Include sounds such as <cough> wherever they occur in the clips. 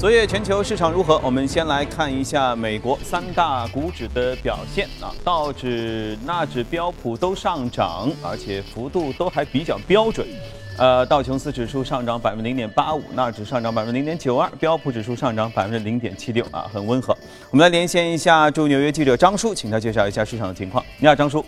昨夜全球市场如何？我们先来看一下美国三大股指的表现啊，道指、纳指、标普都上涨，而且幅度都还比较标准。呃，道琼斯指数上涨百分之零点八五，纳指上涨百分之零点九二，标普指数上涨百分之零点七六啊，很温和。我们来连线一下驻纽约记者张叔，请他介绍一下市场的情况。你好，张叔。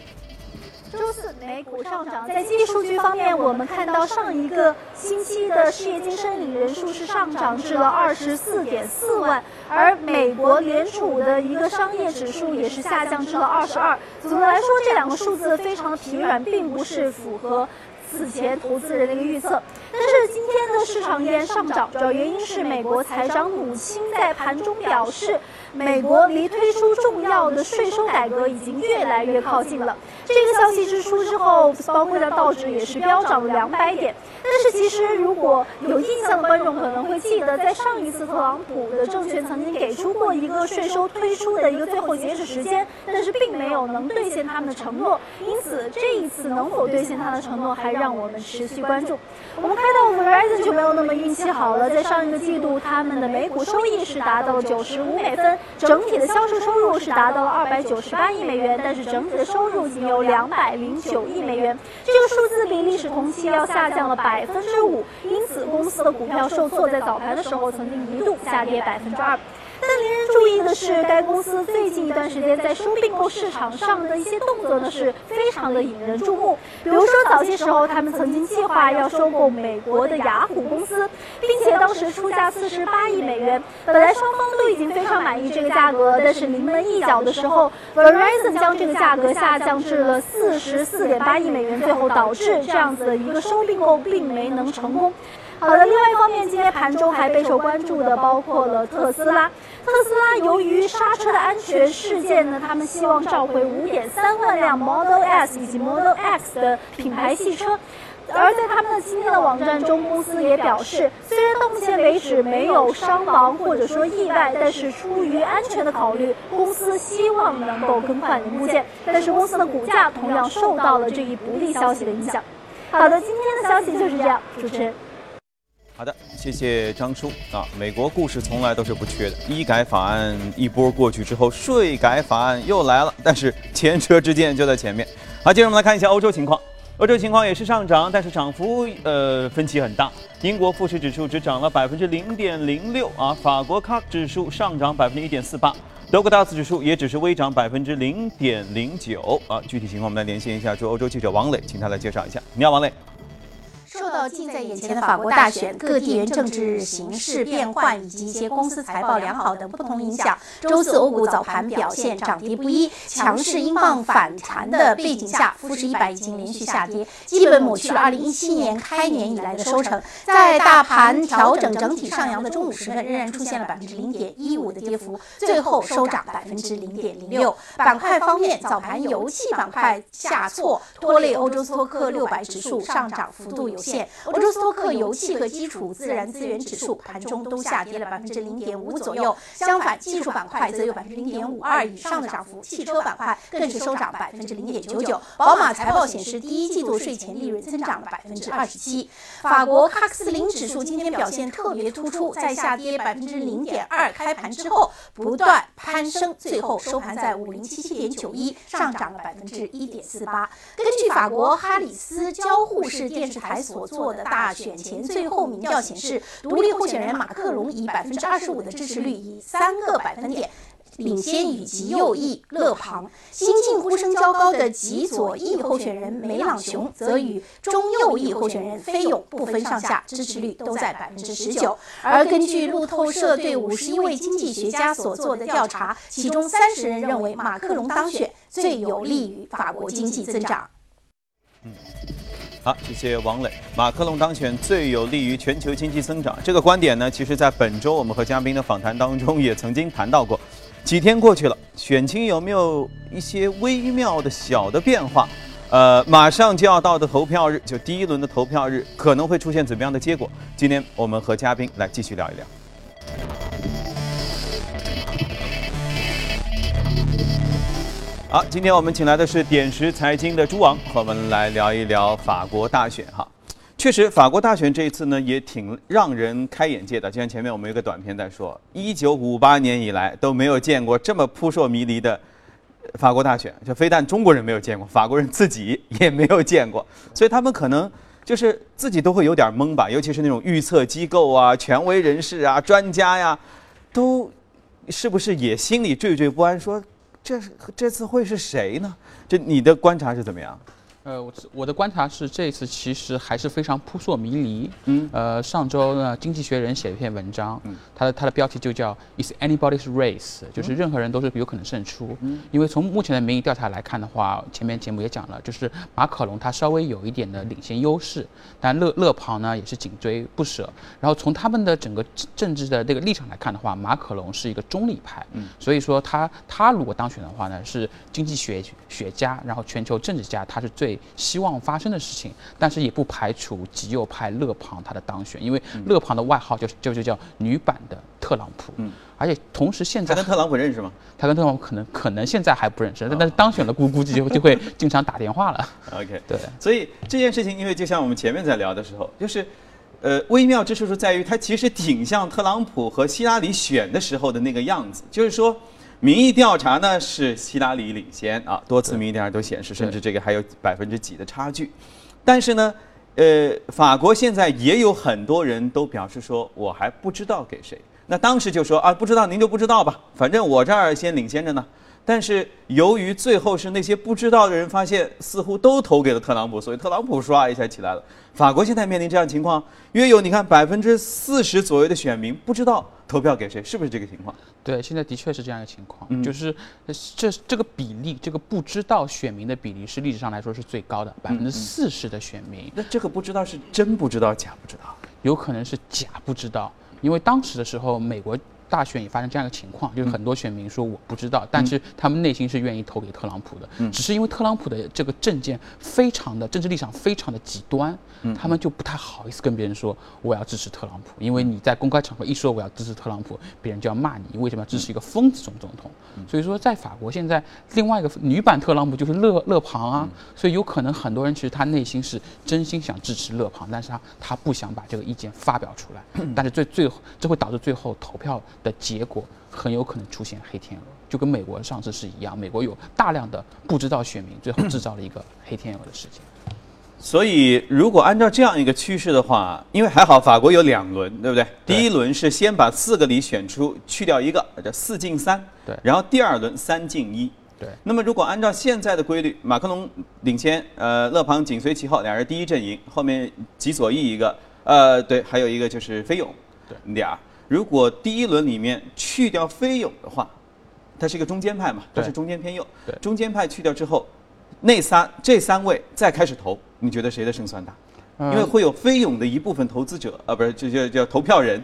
美股上涨，在经济数据方面，我们看到上一个星期的失业金申领人数是上涨至了二十四点四万，而美国联储的一个商业指数也是下降至了二十二。总的来说，这两个数字非常的疲软，并不是符合。此前投资人的一个预测，但是今天的市场依然上涨，主要原因是美国财长努钦在盘中表示，美国离推出重要的税收改革已经越来越靠近了。这个消息之出之后，包括像道指也是飙涨了两百点。但是其实如果有印象的观众可能会记得，在上一次特朗普的政权曾经给出过一个税收推出的一个最后截止时间，但是并没有能兑现他们的承诺。因此这一次能否兑现他的承诺，还让我们持续关注。我们看到 Verizon 就没有那么运气好了，在上一个季度，他们的每股收益是达到了九十五美分，整体的销售收入是达到了二百九十八亿美元，但是整体的收入仅有两百零九亿美元，这个数字比历史同期要下降了百分之五，因此公司的股票受挫，在早盘的时候曾经一度下跌百分之二。但令人注意的是，该公司最近一段时间在收并购市场上的一些动作呢，是非常的引人注目。比如说，早些时候他们曾经计划要收购美国的雅虎公司，并且当时出价四十八亿美元。本来双方都已经非常满意这个价格，但是临门一脚的时候，Verizon 将这个价格下降至了四十四点八亿美元，最后导致这样子的一个收并购并没能成功。好的，另外一方面，今天盘中还备受关注的包括了特斯拉。特斯拉由于刹车的安全事件呢，他们希望召回5.3万辆 Model S 以及 Model X 的品牌汽车。而在他们的今天的网站中，公司也表示，虽然到目前为止没有伤亡或者说意外，但是出于安全的考虑，公司希望能够更换零部件。但是公司的股价同样受到了这一不利消息的影响。好的，今天的消息就是这样，主持人。好的，谢谢张叔啊。美国故事从来都是不缺的，医改法案一波过去之后，税改法案又来了，但是前车之鉴就在前面。好，接着我们来看一下欧洲情况，欧洲情况也是上涨，但是涨幅呃分歧很大。英国富时指数只涨了百分之零点零六啊，法国 CAC 指数上涨百分之一点四八，德国 DAX 指数也只是微涨百分之零点零九啊。具体情况我们来连线一下驻欧洲记者王磊，请他来介绍一下。你好，王磊。受到近在眼前的法国大选、各地缘政治形势变幻以及一些公司财报良好等不同影响，周四欧股早盘表现涨跌不一。强势英镑反弹的背景下，富时一百已经连续下跌，基本抹去了2017年开年以来的收成。在大盘调整整体上扬的中午时分，仍然出现了百分之零点一五的跌幅，最后收涨百分之零点零六。板块方面，早盘油气板块下挫，拖累欧洲斯托克六百指数上涨幅度有。线，欧洲斯托克油气和基础自然资源指数盘中都下跌了百分之零点五左右。相反，技术板块则有百分之零点五二以上的涨幅，汽车板块更是收涨百分之零点九九。宝马财报显示，第一季度税前利润增长了百分之二十七。法国喀克斯林指数今天表现特别突出，在下跌百分之零点二开盘之后不断攀升，最后收盘在五零七七点九一，上涨了百分之一点四八。根据法国哈里斯交互式电视台。所做的大选前最后民调显示，独立候选人马克龙以百分之二十五的支持率，以三个百分点领先于极右翼勒庞。新晋呼声较高的极左翼候选人梅朗雄，则与中右翼候选人菲勇不分上下，支持率都在百分之十九。而根据路透社对五十一位经济学家所做的调查，其中三十人认为马克龙当选最有利于法国经济增长。嗯。好，谢谢王磊。马克龙当选最有利于全球经济增长，这个观点呢，其实在本周我们和嘉宾的访谈当中也曾经谈到过。几天过去了，选情有没有一些微妙的小的变化？呃，马上就要到的投票日，就第一轮的投票日，可能会出现怎么样的结果？今天我们和嘉宾来继续聊一聊。好，今天我们请来的是点石财经的朱王，和我们来聊一聊法国大选哈。确实，法国大选这一次呢，也挺让人开眼界的。就像前面我们有个短片在说，一九五八年以来都没有见过这么扑朔迷离的法国大选，就非但中国人没有见过，法国人自己也没有见过，所以他们可能就是自己都会有点懵吧。尤其是那种预测机构啊、权威人士啊、专家呀，都是不是也心里惴惴不安，说这这次会是谁呢？这你的观察是怎么样？呃，我我的观察是，这次其实还是非常扑朔迷离。嗯，呃，上周呢，《经济学人》写了一篇文章，嗯，它的它的标题就叫 "Is anybody's race"，就是任何人都是有可能胜出。嗯，因为从目前的民意调查来看的话，前面节目也讲了，就是马可龙他稍微有一点的领先优势，但勒勒庞呢也是紧追不舍。然后从他们的整个政治的这个立场来看的话，马可龙是一个中立派。嗯，所以说他他如果当选的话呢，是经济学学家，然后全球政治家，他是最。希望发生的事情，但是也不排除极右派勒庞他的当选，因为勒庞的外号就就就叫女版的特朗普。嗯，而且同时现在他跟特朗普认识吗？他跟特朗普可能可能现在还不认识，但是当选了估估计就就会经常打电话了。<laughs> OK，对。所以这件事情，因为就像我们前面在聊的时候，就是呃微妙之处是在于，他其实挺像特朗普和希拉里选的时候的那个样子，就是说。民意调查呢是希拉里领先啊，多次民意调查都显示，甚至这个还有百分之几的差距。但是呢，呃，法国现在也有很多人都表示说，我还不知道给谁。那当时就说啊，不知道您就不知道吧，反正我这儿先领先着呢。但是由于最后是那些不知道的人发现，似乎都投给了特朗普，所以特朗普刷一下起来了。法国现在面临这样情况，约有你看百分之四十左右的选民不知道投票给谁，是不是这个情况？对，现在的确是这样一个情况，就是这这个比例，这个不知道选民的比例是历史上来说是最高的，百分之四十的选民。那这个不知道是真不知道假不知道？有可能是假不知道，因为当时的时候美国。大选也发生这样一个情况，就是很多选民说我不知道，但是他们内心是愿意投给特朗普的，只是因为特朗普的这个政见非常的政治立场非常的极端，他们就不太好意思跟别人说我要支持特朗普，因为你在公开场合一说我要支持特朗普，别人就要骂你为什么要支持一个疯子总总统。所以说在法国现在另外一个女版特朗普就是勒勒庞啊，所以有可能很多人其实他内心是真心想支持勒庞，但是他他不想把这个意见发表出来，<clears throat> 但是最最后这会导致最后投票。的结果很有可能出现黑天鹅，就跟美国上次是一样。美国有大量的不知道选民，最后制造了一个黑天鹅的事件。所以，如果按照这样一个趋势的话，因为还好法国有两轮，对不对？第一轮是先把四个里选出，去掉一个，叫四进三。对。然后第二轮三进一。对。那么，如果按照现在的规律，马克龙领先，呃，勒庞紧随其后，两人第一阵营，后面吉佐伊一个，呃，对，还有一个就是菲勇，对，俩。如果第一轮里面去掉菲勇的话，他是一个中间派嘛，他是中间偏右。对，中间派去掉之后，那三这三位再开始投，你觉得谁的胜算大？因为会有菲勇的一部分投资者啊，不是，就叫叫投票人，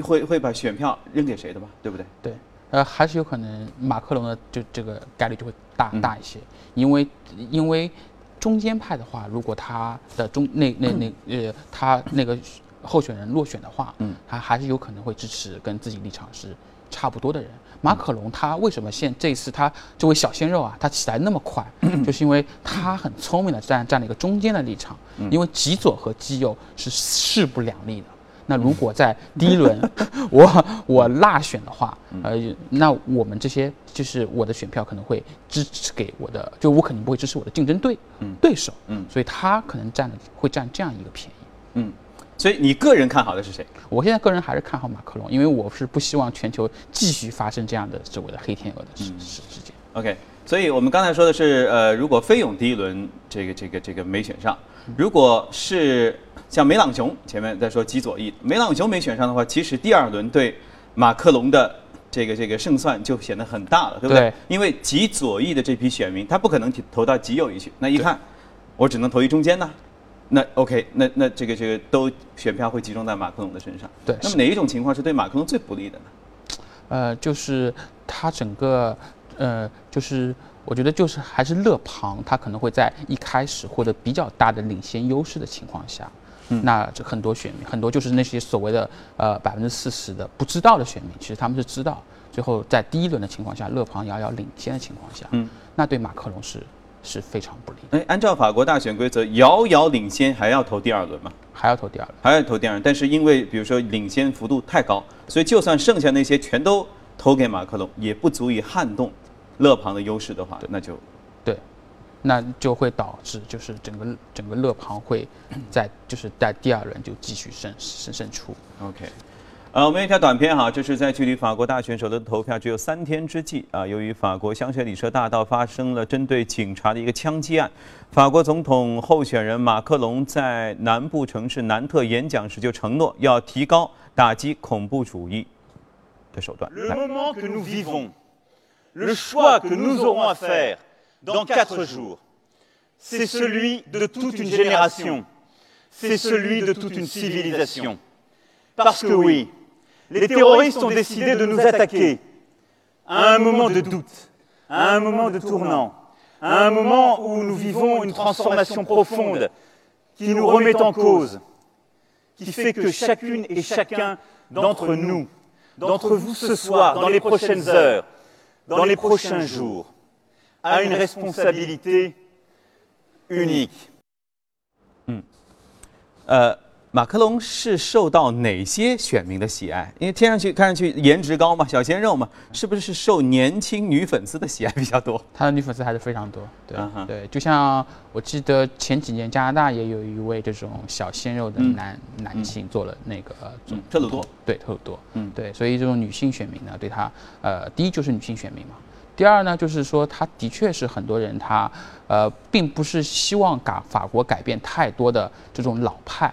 会会把选票扔给谁的嘛，对不对？对，呃，还是有可能马克龙的就这个概率就会大大一些，因为因为中间派的话，如果他的中那那那呃他那个。候选人落选的话，嗯，他还是有可能会支持跟自己立场是差不多的人。马可龙他为什么现这次他这位小鲜肉啊，他起来那么快，<clears throat> 就是因为他很聪明的站站了一个中间的立场。因为极左和极右是势不两立的。那如果在第一轮 <laughs> 我我落选的话，呃，那我们这些就是我的选票可能会支持给我的，就我肯定不会支持我的竞争对对手。嗯，所以他可能占了会占这样一个便宜。嗯。所以你个人看好的是谁？我现在个人还是看好马克龙，因为我是不希望全球继续发生这样的所谓的黑天鹅的事事事件。OK，所以我们刚才说的是，呃，如果菲勇第一轮这个这个这个没选上，如果是像梅朗雄前面在说极左翼，梅朗雄没选上的话，其实第二轮对马克龙的这个这个胜算就显得很大了，对不对？因为极左翼的这批选民，他不可能投到极右翼去，那一看，我只能投一中间呢。那 OK，那那这个这个都选票会集中在马克龙的身上。对。那么哪一种情况是对马克龙最不利的呢？呃，就是他整个，呃，就是我觉得就是还是勒庞，他可能会在一开始获得比较大的领先优势的情况下，嗯那这很多选民，很多就是那些所谓的呃百分之四十的不知道的选民，其实他们是知道，最后在第一轮的情况下，勒庞遥遥领先的情况下，嗯，那对马克龙是。是非常不利。哎，按照法国大选规则，遥遥领先还要投第二轮吗？还要投第二轮，还要投第二轮，但是因为比如说领先幅度太高，所以就算剩下那些全都投给马克龙，也不足以撼动勒庞的优势的话，那就对，那就会导致就是整个整个勒庞会在就是在第二轮就继续胜胜胜出。OK。呃，我们有一条短片哈，这是在距离法国大选首轮投票只有三天之际啊，由于法国香榭里舍大道发生了针对警察的一个枪击案，法国总统候选人马克龙在南部城市南特演讲时就承诺要提高打击恐怖主义的手段。Le 来 moment que nous vivons, le choix que nous aurons à faire dans quatre jours, c'est celui de toute une génération, c'est celui de toute une civilisation. Parce que oui, les terroristes ont décidé de nous attaquer à un moment de doute, à un moment de tournant, à un moment où nous vivons une transformation profonde qui nous remet en cause, qui fait que chacune et chacun d'entre nous, d'entre vous ce soir, dans les prochaines heures, dans les prochains jours, a une responsabilité unique. 呃，马克龙是受到哪些选民的喜爱？因为听上去看上去颜值高嘛，小鲜肉嘛，是不是是受年轻女粉丝的喜爱比较多？他的女粉丝还是非常多，对、对，就像我记得前几年加拿大也有一位这种小鲜肉的男、男性做了那个呃总嗯特鲁多，对特鲁多，嗯。对，所以这种女性选民呢，对他呃，第一就是女性选民嘛，第二呢就是说他的确是很多人他呃，并不是希望改法国改变太多的这种老派，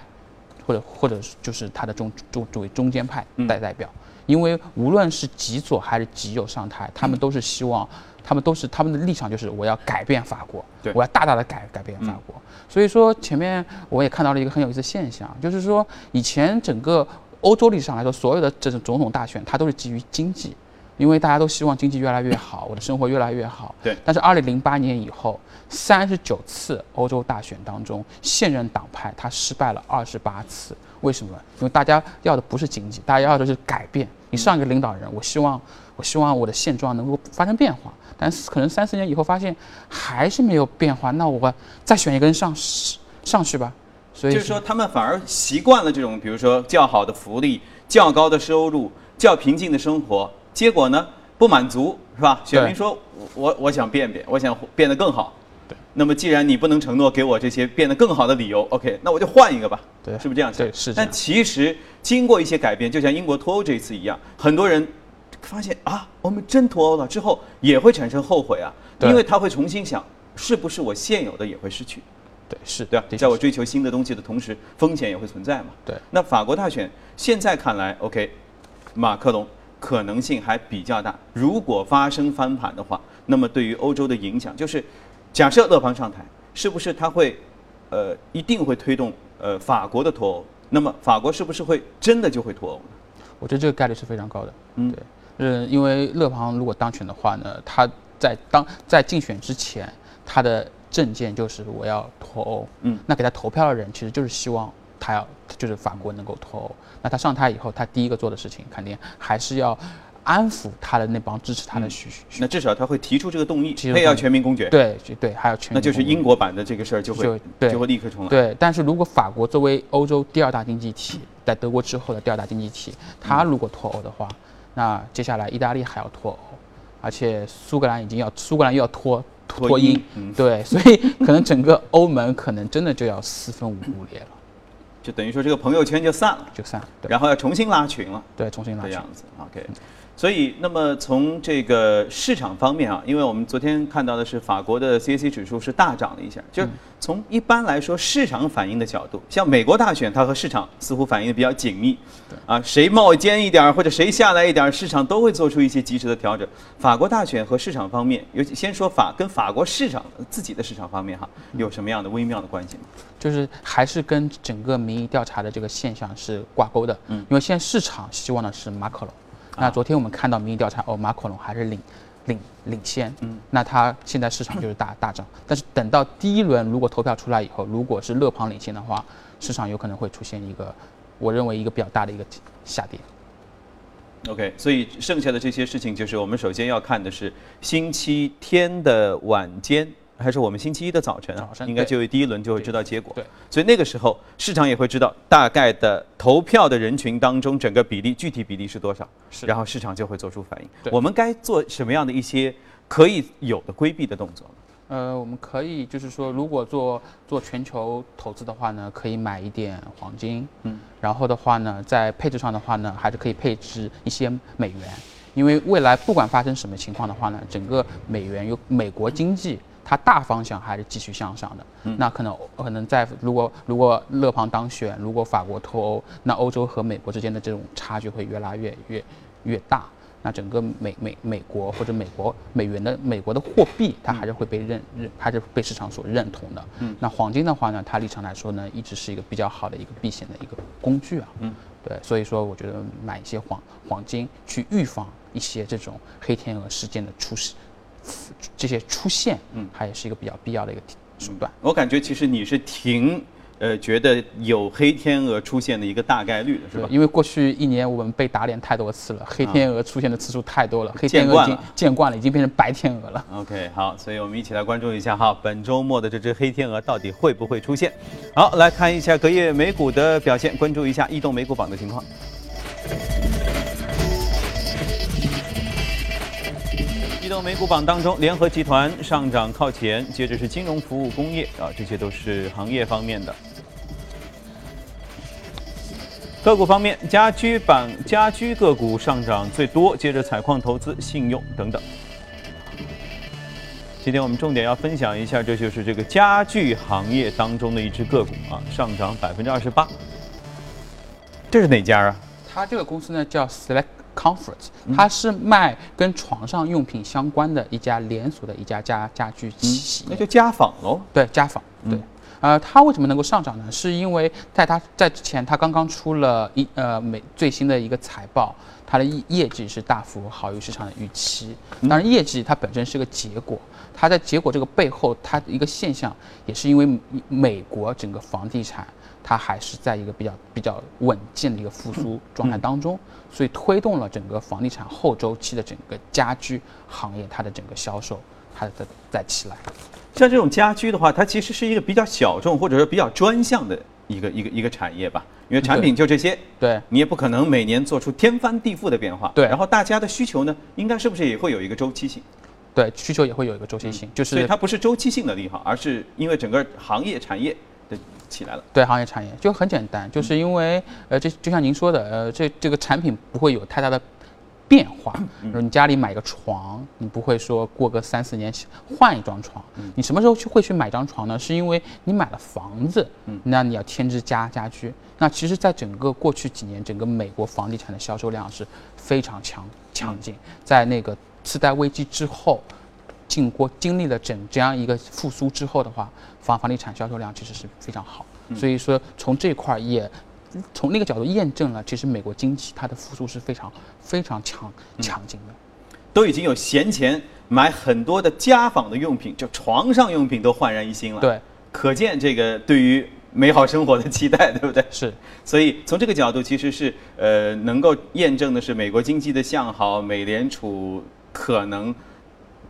或者或者是就是他的中中作为中间派嗯代代表，因为无论是极左还是极右上台，他们都是希望，他们都是他们的立场就是我要改变法国对，我要大大的改改变法国。所以说前面我也看到了一个很有意思的现象，就是说以前整个欧洲历史上来说，所有的这种总统大选，它都是基于经济。因为大家都希望经济越来越好，我的生活越来越好。对但是二零零八年以后，三十九次欧洲大选当中，现任党派他失败了二十八次。为什么？因为大家要的不是经济，大家要的是改变。你上一个领导人，我希望，我希望我的现状能够发生变化。但是可能三四年以后发现还是没有变化，那我再选一个人上上去吧。所以就是说，他们反而习惯了这种，比如说较好的福利、较高的收入、较平静的生活，结果呢不满足，是吧？选民说，我我我想变变，我想变得更好。对。那么既然你不能承诺给我这些变得更好的理由，OK，那我就换一个吧。对是不是这样想？对是但其实经过一些改变，就像英国脱欧这一次一样，很多人发现啊，我们真脱欧了之后也会产生后悔啊，对因为他会重新想，是不是我现有的也会失去。对是对吧？在我追求新的东西的同时，风险也会存在嘛。对那法国大选现在看来，OK，马克龙可能性还比较大。如果发生翻盘的话，那么对于欧洲的影响就是，假设勒庞上台，是不是他会，呃，一定会推动呃法国的脱欧？那么法国是不是会真的就会脱欧呢？我觉得这个概率是非常高的。嗯对，呃，因为勒庞如果当选的话呢，他在当在竞选之前，他的政见就是我要脱欧。嗯，那给他投票的人其实就是希望他要就是法国能够脱欧。那他上台以后，他第一个做的事情肯定还是要安抚他的那帮支持他的许许、那至少他会提出这个动议，提出他也要全民公决。，对对，还有全那就是英国版的这个事儿就会就会立刻重来。对，但是如果法国作为欧洲第二大经济体，在德国之后的第二大经济体，他如果脱欧的话，那接下来意大利还要脱欧，而且苏格兰已经要苏格兰又要脱脱脱英英，嗯对，所以可能整个欧盟可能真的就要四分五裂了，就等于说这个朋友圈就散了，就散了，对然后要重新拉群了。对，重新拉群这样。子，OK。所以，那么从这个市场方面啊，因为我们昨天看到的是法国的 CAC 指数是大涨了一下，就是从一般来说市场反应的角度，像美国大选，它和市场似乎反应的比较紧密，啊，谁冒尖一点儿或者谁下来一点儿，市场都会做出一些及时的调整。法国大选和市场方面，尤其先说法跟法国市场自己的市场方面哈，有什么样的微妙的关系吗？就是还是跟整个民意调查的这个现象是挂钩的。嗯因为现在市场希望的是马克龙，那昨天我们看到民意调查，哦，马克龙还是领领领先，嗯，那他现在市场就是大 <coughs> 大涨。但是等到第一轮如果投票出来以后，如果是勒庞领先的话，市场有可能会出现一个，我认为一个比较大的一个下跌。OK，所以剩下的这些事情，就是我们首先要看的是星期天的晚间还是我们星期一的早晨啊早，应该对就第一轮就会知道结果。对，所以那个时候市场也会知道大概的投票的人群当中整个比例具体比例是多少，是然后市场就会做出反应。对我们该做什么样的一些可以有的规避的动作？呃，我们可以就是说，如果做做全球投资的话呢，可以买一点黄金，嗯，然后的话呢，在配置上的话呢，还是可以配置一些美元，因为未来不管发生什么情况的话呢，整个美元有美国经济它大方向还是继续向上的，嗯那可能可能在如果如果勒庞当选，如果法国脱欧，那欧洲和美国之间的这种差距会越拉越越越大。那整个美美美国或者美国美元的美国的货币，它还是会被认认，还是被市场所认同的。嗯，那黄金的话呢，它立场来说呢，一直是一个比较好的一个避险的一个工具啊。嗯，对，所以说我觉得买一些黄黄金去预防一些这种黑天鹅事件的出现，这些出现，嗯，它也是一个比较必要的一个手段。我感觉其实你是挺呃觉得有黑天鹅出现的一个大概率的是吧？因为过去一年我们被打脸太多次了，黑天鹅出现的次数太多了，<laughs> 黑天鹅已经见惯了见惯了，已经变成白天鹅了。OK，<laughs> 好，所以我们一起来关注一下哈，本周末的这只黑天鹅到底会不会出现？好，来看一下隔夜美股的表现，关注一下异动美股榜的情况。美股榜当中，联合集团上涨靠前，接着是金融服务、工业啊，这些都是行业方面的。个股方面，家居板家居个股上涨最多，接着采矿投资、信用等等。今天我们重点要分享一下，这就是这个家具行业当中的一只个股啊，上涨百分之二十八。这是哪家啊？它这个公司呢叫 Select Comfort，它是卖跟床上用品相关的一家连锁的一家家家居企业。那就家纺喽。对家纺，对。呃，它为什么能够上涨呢？是因为在它在之前，它刚刚出了一呃美最新的一个财报，它的业业绩是大幅好于市场的预期。当然，业绩它本身是个结果，它在结果这个背后，它的一个现象也是因为美国整个房地产它还是在一个比较比较稳健的一个复苏状态当中，所以推动了整个房地产后周期的整个家居行业它的整个销售它的在起来。像这种家居的话，它其实是一个比较小众或者说比较专项的一个一个一个产业吧，因为产品就这些，对，你也不可能每年做出天翻地覆的变化。对然后大家的需求呢，应该是不是也会有一个周期性？对，需求也会有一个周期性，就是所以它不是周期性的利好，而是因为整个行业产业的起来了。对行业产业就很简单，就是因为呃，这就像您说的，呃，这这个产品不会有太大的变化。比如你家里买个床，你不会说过个三四年换一张床。你什么时候去会去买张床呢？是因为你买了房子，那你要添置家家居。那其实，在整个过去几年，整个美国房地产的销售量是非常强强劲，在那个次贷危机之后。经过经历了整这样一个复苏之后的话，房房地产销售量其实是非常好，所以说从这块儿也从那个角度验证了，其实美国经济它的复苏是非常非常强强劲的。都已经有闲钱买很多的家纺的用品，就床上用品都焕然一新了。，对，可见这个对于美好生活的期待，对不对？是所以从这个角度，其实是呃能够验证的是美国经济的向好，美联储可能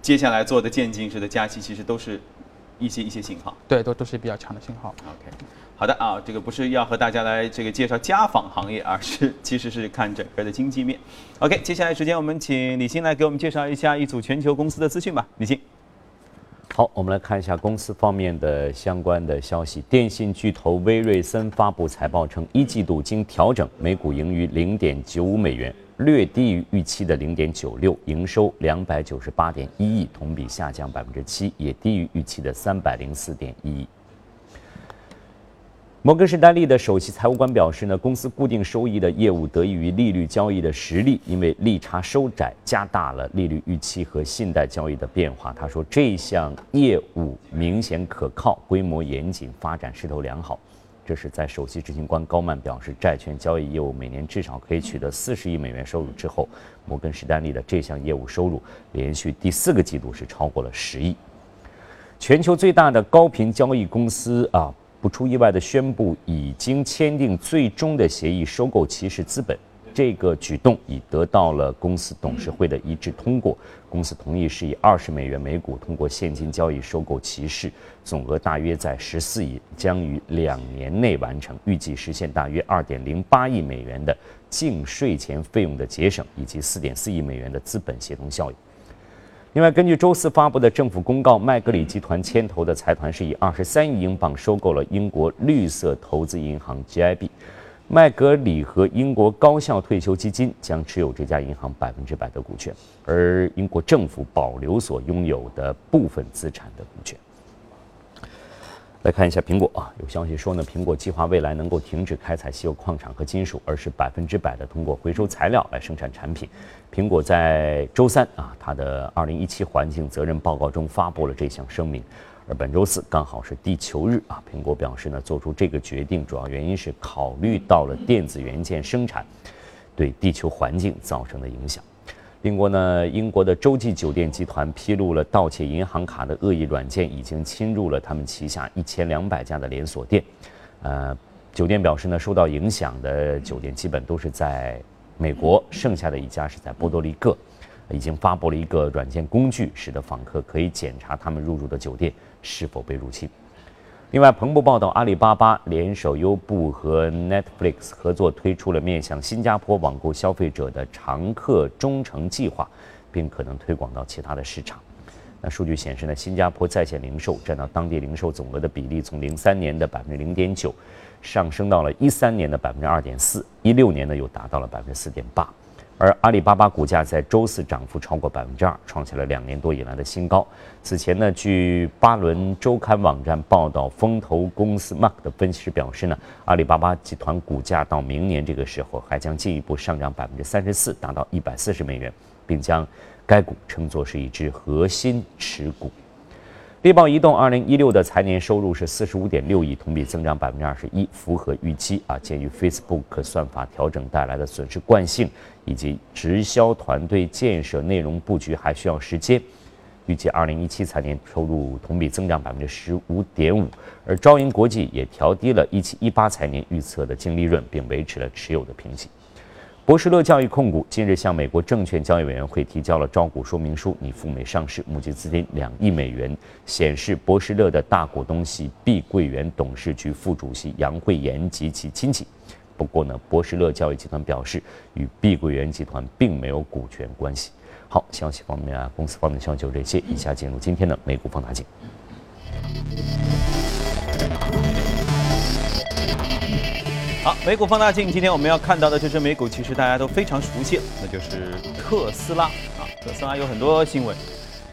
接下来做的渐进式的加息，其实都是一些一些信号。对，都都是比较强的信号。OK，好的啊，这个不是要和大家来这个介绍家纺行业，而是其实是看整个的经济面。OK，接下来时间我们请李欣来给我们介绍一下一组全球公司的资讯吧。李欣，好，我们来看一下公司方面的相关的消息。电信巨头威瑞森发布财报称，一季度经调整，每股盈余零点九五美元，略低于预期的零点九六，营收两百九十八点一亿，同比下降百分之七，也低于预期的三百零四点一亿。摩根士丹利的首席财务官表示呢，公司固定收益的业务得益于利率交易的实力，因为利差收窄，加大了利率预期和信贷交易的变化。他说，这项业务明显可靠，规模严谨，发展势头良好。这是在首席执行官高曼表示债券交易业务每年至少可以取得四十亿美元收入之后，摩根士丹利的这项业务收入连续第四个季度是超过了十亿。全球最大的高频交易公司啊，不出意外的宣布已经签订最终的协议收购骑士资本。这个举动已得到了公司董事会的一致通过，公司同意是以二十美元每股通过现金交易收购骑士，总额大约在十四亿，将于两年内完成，预计实现大约二点零八亿美元的净税前费用的节省，以及四点四亿美元的资本协同效应。另外，根据周四发布的政府公告，麦格里集团牵头的财团是以二十三亿英镑收购了英国绿色投资银行 GIB。麦格里和英国高校退休基金将持有这家银行百分之百的股权，而英国政府保留所拥有的部分资产的股权。来看一下苹果啊，有消息说呢，苹果计划未来能够停止开采稀有矿产和金属，而是百分之百的通过回收材料来生产产品。苹果在周三啊，它的二零一七环境责任报告中发布了这项声明。而本周四刚好是地球日啊，苹果表示呢，做出这个决定主要原因是考虑到了电子元件生产对地球环境造成的影响。另外呢，英国的洲际酒店集团披露了盗窃银行卡的恶意软件已经侵入了他们旗下一千两百家的连锁店。呃，酒店表示呢，受到影响的酒店基本都是在美国，剩下的一家是在波多黎各。已经发布了一个软件工具，使得访客可以检查他们入住的酒店是否被入侵。另外，彭博报道，阿里巴巴联手优步和 Netflix 合作推出了面向新加坡网购消费者的常客忠诚计划，并可能推广到其他的市场。那数据显示呢，新加坡在线零售占到当地零售总额的比例，从零三年的百分之零点九上升到了一三年的百分之二点四，一六年呢又达到了百分之四点八。而阿里巴巴股价在周四涨幅超过百分之二，创下了两年多以来的新高。此前呢，据巴伦周刊网站报道，风投公司 Mark 的分析师表示呢，阿里巴巴集团股价到明年这个时候还将进一步上涨百分之三十四，达到一百四十美元，并将该股称作是一只核心持股。猎豹移动二零一六的财年收入是四十五点六亿，同比增长百分之二十一，符合预期啊。鉴于 Facebook 算法调整带来的损失惯性，以及直销团队建设内容布局还需要时间，预计二零一七财年收入同比增长百分之十五点五。而招银国际也调低了一七一八财年预测的净利润，并维持了持有的评级。博士乐教育控股近日向美国证券交易委员会提交了招股说明书，拟赴美上市，募集资金两亿美元。显示博士乐的大股东系碧桂园董事局副主席杨慧妍及其亲戚。不过呢，博士乐教育集团表示与碧桂园集团并没有股权关系。好，消息方面啊，公司方面消息就这些。以下进入今天的美股放大镜。好，美股放大镜，今天我们要看到的这只美股，其实大家都非常熟悉，那就是特斯拉啊。特斯拉有很多新闻，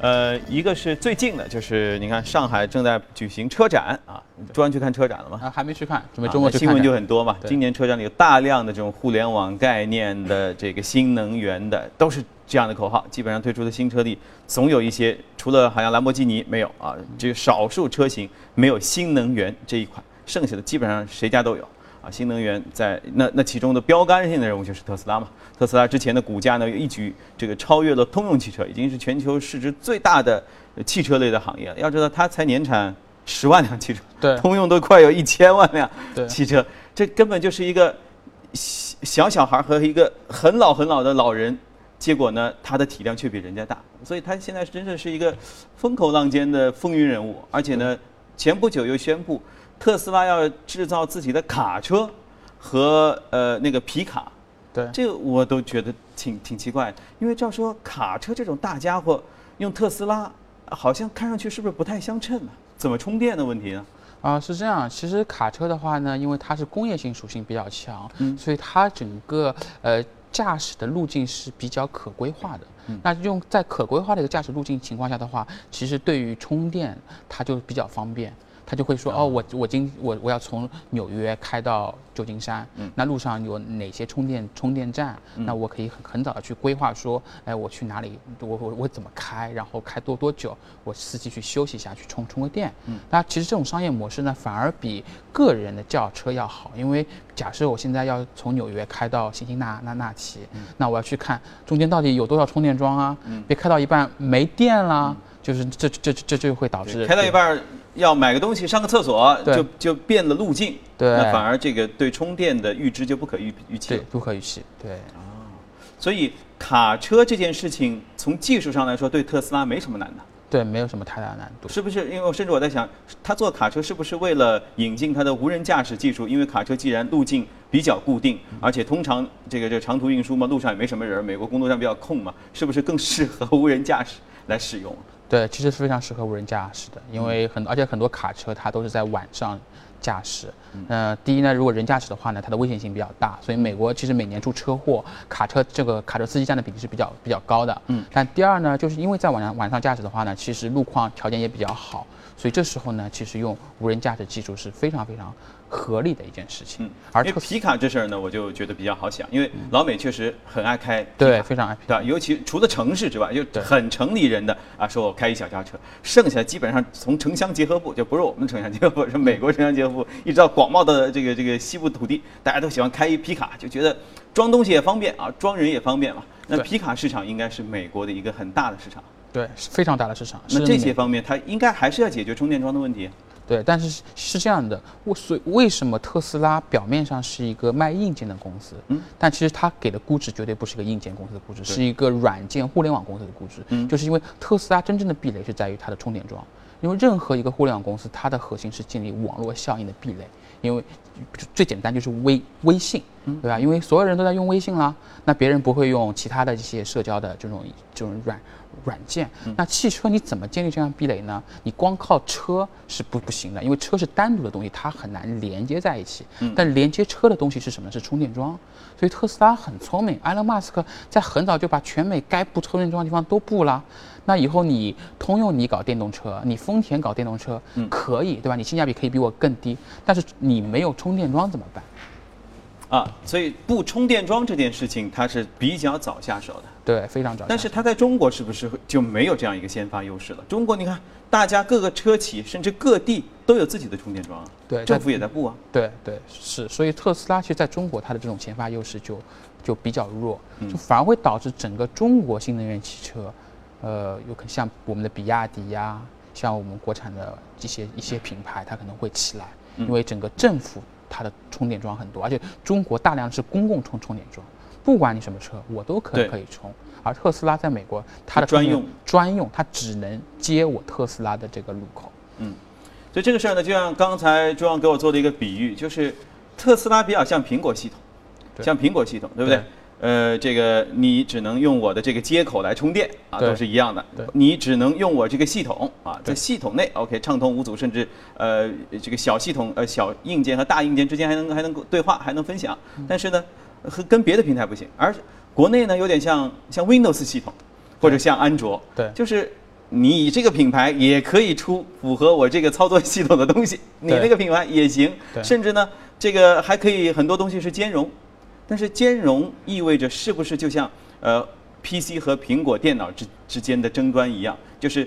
呃，一个是最近的，就是你看上海正在举行车展啊，专去看车展了吗？啊，还没去看，准备周末去看。新闻就很多嘛，今年车展里有大量的这种互联网概念的这个新能源的，都是这样的口号。基本上推出的新车里总有一些，除了好像兰博基尼没有啊，只有少数车型没有新能源这一款，剩下的基本上谁家都有。啊，新能源在那那其中的标杆性的人物就是特斯拉嘛。特斯拉之前的股价呢，一举这个超越了通用汽车，已经是全球市值最大的呃汽车类的行业了。要知道，它才年产十万辆汽车，对通用都快有一千万辆对汽车，这根本就是一个小小小孩和一个很老很老的老人，结果呢，它的体量却比人家大，所以它现在真的是一个风口浪尖的风云人物，而且呢，前不久又宣布特斯拉要制造自己的卡车和呃那个皮卡，对，这个我都觉得挺挺奇怪，因为照说卡车这种大家伙用特斯拉，好像看上去是不是不太相称呢？怎么充电的问题呢？啊，是这样。其实卡车的话呢，因为它是工业性属性比较强，嗯所以它整个呃驾驶的路径是比较可规划的。嗯那用在可规划的一个驾驶路径情况下的话，其实对于充电它就比较方便。他就会说哦，我我今我我要从纽约开到旧金山，嗯那路上有哪些充电充电站？那我可以很很早的去规划说，哎，我去哪里？我我我怎么开？然后开多多久？我司机去休息一下，去充充个电。嗯那其实这种商业模式呢，反而比个人的轿车要好，因为假设我现在要从纽约开到辛辛那那那奇，那我要去看中间到底有多少充电桩啊？别开到一半没电啦。就是这这这这就会导致开到一半儿要买个东西上个厕所，就就变了路径，对那反而这个对充电的预知就不可预预期对了。不可预期，对。所以卡车这件事情从技术上来说，对特斯拉没什么难的。对，没有什么太大难度。是不是？因为我甚至我在想，他做卡车是不是为了引进他的无人驾驶技术？因为卡车既然路径比较固定，而且通常这个这个长途运输嘛，路上也没什么人，美国公路上比较空嘛，是不是更适合无人驾驶来使用？对，其实是非常适合无人驾驶的，因为很而且很多卡车它都是在晚上驾驶。呃，第一呢，如果人驾驶的话呢，它的危险性比较大，所以美国其实每年出车祸，卡车这个卡车司机占的比例是比较比较高的。嗯。但第二呢，就是因为在晚上晚上驾驶的话呢，其实路况条件也比较好，所以这时候呢，其实用无人驾驶技术是非常非常合理的一件事情。嗯，而特因为皮卡这事儿呢，我就觉得比较好想，因为老美确实很爱开对非常爱对吧？尤其除了城市之外，就很城里人的啊，说我开一小轿车，剩下基本上从城乡结合部，就不是我们的城乡结合部，是美国城乡结合部，一直到广袤的这个这个西部土地，大家都喜欢开一皮卡，就觉得装东西也方便啊，装人也方便嘛。那皮卡市场应该是美国的一个很大的市场，对是非常大的市场。那这些方面，它应该还是要解决充电桩的问题。对，但是是这样的，我所以为什么特斯拉表面上是一个卖硬件的公司，嗯，但其实它给的估值绝对不是一个硬件公司的估值，是一个软件互联网公司的估值，嗯。就是因为特斯拉真正的壁垒是在于它的充电桩，因为任何一个互联网公司，它的核心是建立网络效应的壁垒，因为最简单就是微微信，对吧？因为所有人都在用微信啦，那别人不会用其他的一些社交的这种这种软软件。那汽车你怎么建立这样壁垒呢？你光靠车是不不行的，因为车是单独的东西，它很难连接在一起。但连接车的东西是什么？是充电桩。所以特斯拉很聪明，埃隆·马斯克在很早就把全美该布充电桩的地方都布了。那以后你通用你搞电动车，你丰田搞电动车，可以对吧？你性价比可以比我更低，但是你没有充电桩怎么办？啊，所以布充电桩这件事情，它是比较早下手的。对，非常早。但是它在中国是不是就没有这样一个先发优势了？中国你看，大家各个车企甚至各地都有自己的充电桩啊，对政府也在布啊。对对是，所以特斯拉其实在中国它的这种先发优势就就比较弱，就反而会导致整个中国新能源汽车，呃，有可能像我们的比亚迪呀、像我们国产的一些一些品牌，它可能会起来，因为整个政府它的充电桩很多，而且中国大量是公共充充电桩，不管你什么车，我都可以可以充。而特斯拉在美国，它的专用专用，它只能接我特斯拉的这个路口。嗯所以这个事儿呢，就像刚才朱旺给我做的一个比喻，就是特斯拉比较像苹果系统，对像苹果系统，对不对？对呃，这个你只能用我的这个接口来充电啊，都是一样的对。你只能用我这个系统啊，在系统内 OK 畅通无阻，甚至呃这个小系统呃小硬件和大硬件之间还能还能对话，还能分享。嗯但是呢，和跟别的平台不行，而国内呢有点像像 Windows 系统，或者像安卓，对。就是你这个品牌也可以出符合我这个操作系统的东西，你那个品牌也行，对。甚至呢，这个还可以很多东西是兼容。但是兼容意味着是不是就像呃 PC 和苹果电脑之之间的争端一样，就是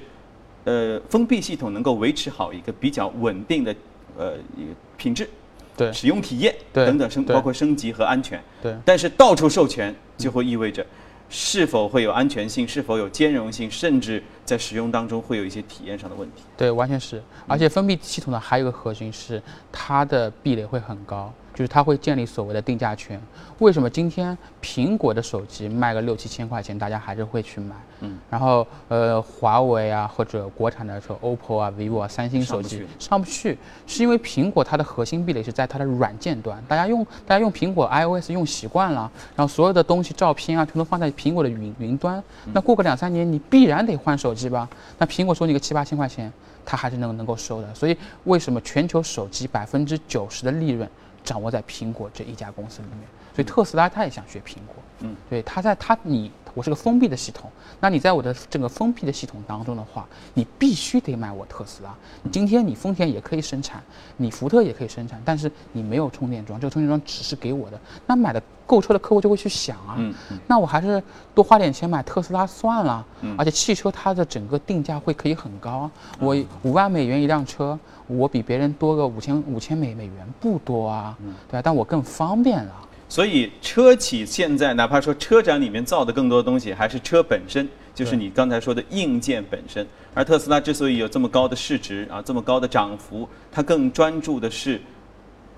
呃封闭系统能够维持好一个比较稳定的呃一个品质、对使用体验对等等升包括升级和安全。对但是到处授权就会意味着是否会有安全性，是否有兼容性，甚至在使用当中会有一些体验上的问题。对，完全是。而且封闭系统呢，还有一个核心是它的壁垒会很高，就是它会建立所谓的定价权。为什么今天苹果的手机卖个六七千块钱，大家还是会去买？嗯。然后呃，华为啊，或者国产的说 OPPO 啊、vivo 啊、三星手机上不上不去，是因为苹果它的核心壁垒是在它的软件端，大家用大家用苹果 iOS 用习惯了，然后所有的东西照片啊，全都放在苹果的云云端。那过个两三年，你必然得换手机吧？那苹果收你个七八千块钱，它还是能能够收的。所以为什么全球手机百分之九十的利润掌握在苹果这一家公司里面？所以特斯拉他也想学苹果，嗯，对，他在他你我是个封闭的系统，那你在我的这个封闭的系统当中的话，你必须得买我特斯拉。今天你丰田也可以生产，你福特也可以生产，但是你没有充电桩，这个充电桩只是给我的。那买的购车的客户就会去想啊，嗯那我还是多花点钱买特斯拉算了。嗯而且汽车它的整个定价会可以很高啊，我五万美元一辆车，我比别人多个五千五千美美元不多啊，对吧？但我更方便了。所以车企现在哪怕说车展里面造的更多的东西，还是车本身就是你刚才说的硬件本身。而特斯拉之所以有这么高的市值啊，这么高的涨幅，它更专注的是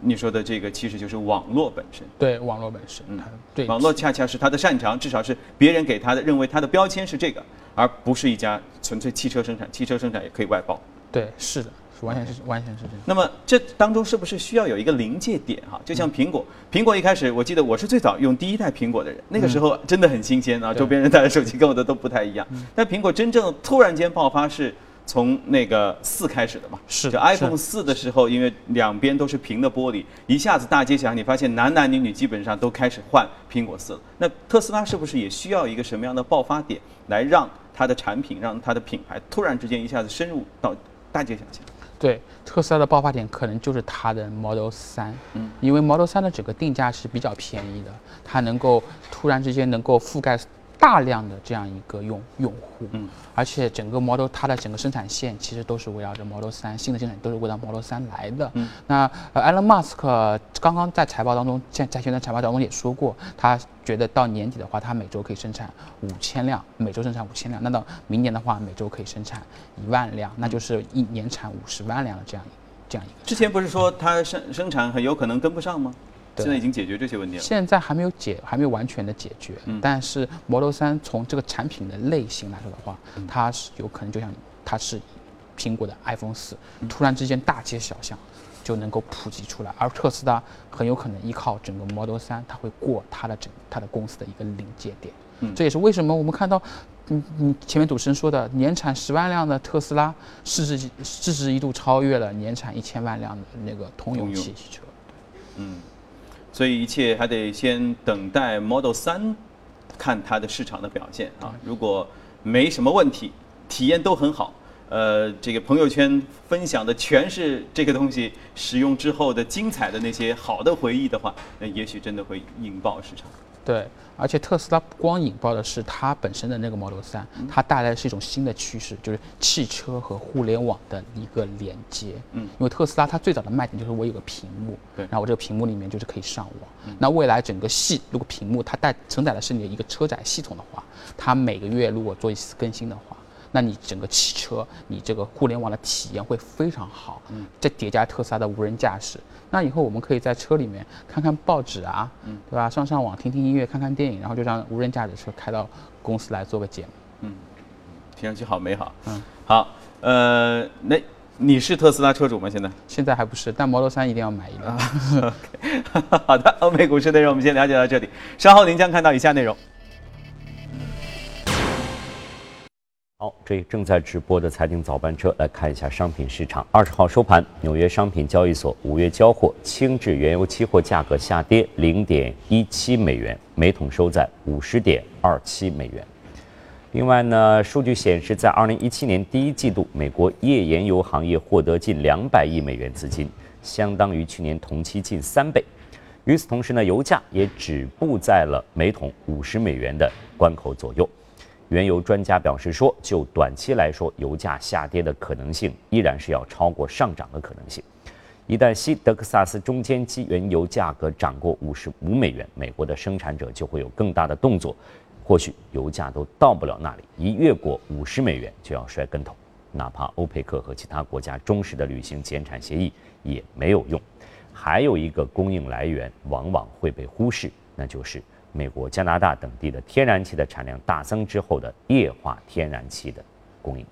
你说的这个，其实就是网络本身。对网络本身，嗯对网络恰恰是它的擅长，至少是别人给它的，认为它的标签是这个，而不是一家纯粹汽车生产。汽车生产也可以外包。对是的，是完全是完全是这样。那么这当中是不是需要有一个临界点哈？就像苹果，苹果一开始我记得我是最早用第一代苹果的人，那个时候真的很新鲜啊，对周边人带的手机跟我的都不太一样。但苹果真正突然间爆发是从那个四开始的嘛？就是就 iPhone 四的时候，因为两边都是平的玻璃，一下子大街小巷，你发现男男女女基本上都开始换苹果四了。那特斯拉是不是也需要一个什么样的爆发点，来让它的产品、让它的品牌突然之间一下子深入到大街小巷？对特斯拉的爆发点可能就是它的 Model 3，嗯，因为 Model 3的整个定价是比较便宜的，它能够突然之间能够覆盖大量的这样一个用用户，嗯，而且整个 Model 它的整个生产线其实都是围绕着 Model 3，新的生产都是围绕 Model 3来的。嗯，那呃，Elon Musk 刚刚在财报当中，在在现在财报当中也说过，他觉得到年底的话，他每周可以生产五千辆，每周生产五千辆。那到明年的话，每周可以生产一万辆，那就是一年产五十万辆的这样这样一个。之前不是说它生生产很有可能跟不上吗？对现在已经解决这些问题了。现在还没有解，还没有完全的解决。嗯但是 Model 3从这个产品的类型来说的话，它是有可能就像它是苹果的 iPhone 4，突然之间大街小巷就能够普及出来，而特斯拉很有可能依靠整个 Model 3，它会过它的整它的公司的一个临界点。嗯这也是为什么我们看到。嗯嗯，前面主持人说的，年产十万辆的特斯拉，市值市值一度超越了年产一千万辆的那个通用汽车。嗯，所以一切还得先等待 Model 三看它的市场的表现啊。如果没什么问题，体验都很好，呃，这个朋友圈分享的全是这个东西使用之后的精彩的那些好的回忆的话，那也许真的会引爆市场。对，而且特斯拉不光引爆的是它本身的那个 Model 3，它带来的是一种新的趋势，就是汽车和互联网的一个连接。嗯因为特斯拉它最早的卖点就是我有个屏幕，对然后我这个屏幕里面就是可以上网。那未来整个系如果屏幕它带承载的是你的一个车载系统的话，它每个月如果做一次更新的话，那你整个汽车，你这个互联网的体验会非常好。嗯，再叠加特斯拉的无人驾驶，那以后我们可以在车里面看看报纸啊，嗯，对吧？上上网、听听音乐、看看电影，然后就让无人驾驶车开到公司来做个节目。嗯听上去好美好。嗯，好，呃，那你是特斯拉车主吗？现在？现在还不是，但 Model 3一定要买一辆。<laughs> 好的，欧美股市内容我们先了解到这里，稍后您将看到以下内容。好，这正在直播的财经早班车，来看一下商品市场。二十号收盘，纽约商品交易所五月交货轻质原油期货价格下跌零点一七美元，每桶收在五十点二七美元。另外呢，数据显示，在二零一七年第一季度，美国页岩油行业获得近两百亿美元资金，相当于去年同期近三倍。与此同时呢，油价也止步在了每桶五十美元的关口左右。原油专家表示说，就短期来说，油价下跌的可能性依然是要超过上涨的可能性。一旦西德克萨斯中间期原油价格涨过五十五美元，美国的生产者就会有更大的动作，或许油价都到不了那里，一越过五十美元就要摔跟头。哪怕欧佩克和其他国家忠实的履行减产协议也没有用。还有一个供应来源往往会被忽视，那就是美国、加拿大等地的天然气的产量大增之后的液化天然气的供应。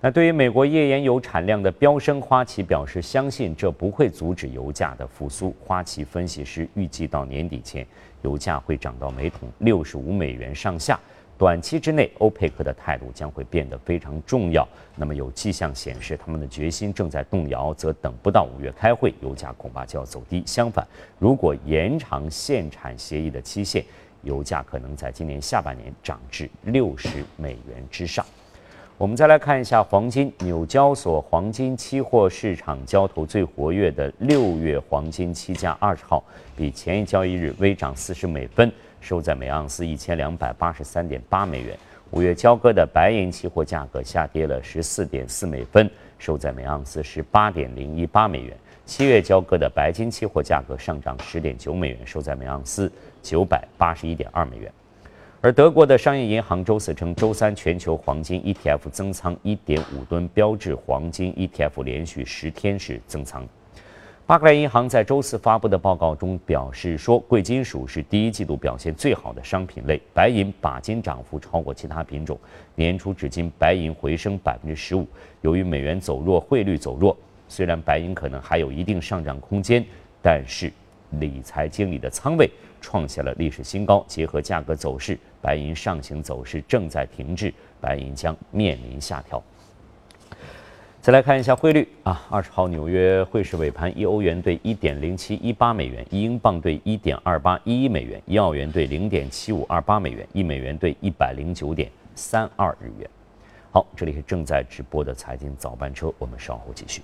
那对于美国页岩油产量的飙升，花旗表示相信这不会阻止油价的复苏。花旗分析师预计到年底前，油价会涨到每桶六十五美元上下。短期之内，欧佩克的态度将会变得非常重要。那么有迹象显示，他们的决心正在动摇，则等不到五月开会，油价恐怕就要走低。相反，如果延长限产协议的期限，油价可能在今年下半年涨至六十美元之上。我们再来看一下黄金，纽交所黄金期货市场交投最活跃的六月黄金期价二十号比前一交易日微涨四十美分，收在每盎司一千两百八十三点八美元。五月交割的白银期货价格下跌了十四点四美分，收在每盎司十八点零一八美元。七月交割的白金期货价格上涨十点九美元，收在每盎司九百八十一点二美元。而德国的商业银行周四称，周三全球黄金 ETF 增仓1.5吨，标志黄金 ETF 连续十天是增仓。巴克莱银行在周四发布的报告中表示说，贵金属是第一季度表现最好的商品类，白银把金涨幅超过其他品种。年初至今，白银回升百分之十五。由于美元走弱，汇率走弱，虽然白银可能还有一定上涨空间，但是理财经理的仓位创下了历史新高。结合价格走势，白银上行走势正在停滞，白银将面临下调。再来看一下汇率啊，二十号纽约汇市尾盘，一欧元兑一点零七一八美元，一英镑兑一点二八一一美元，一澳元兑零点七五二八美元，一美元兑一百零九点三二日元。好，这里是正在直播的财经早班车，我们稍后继续。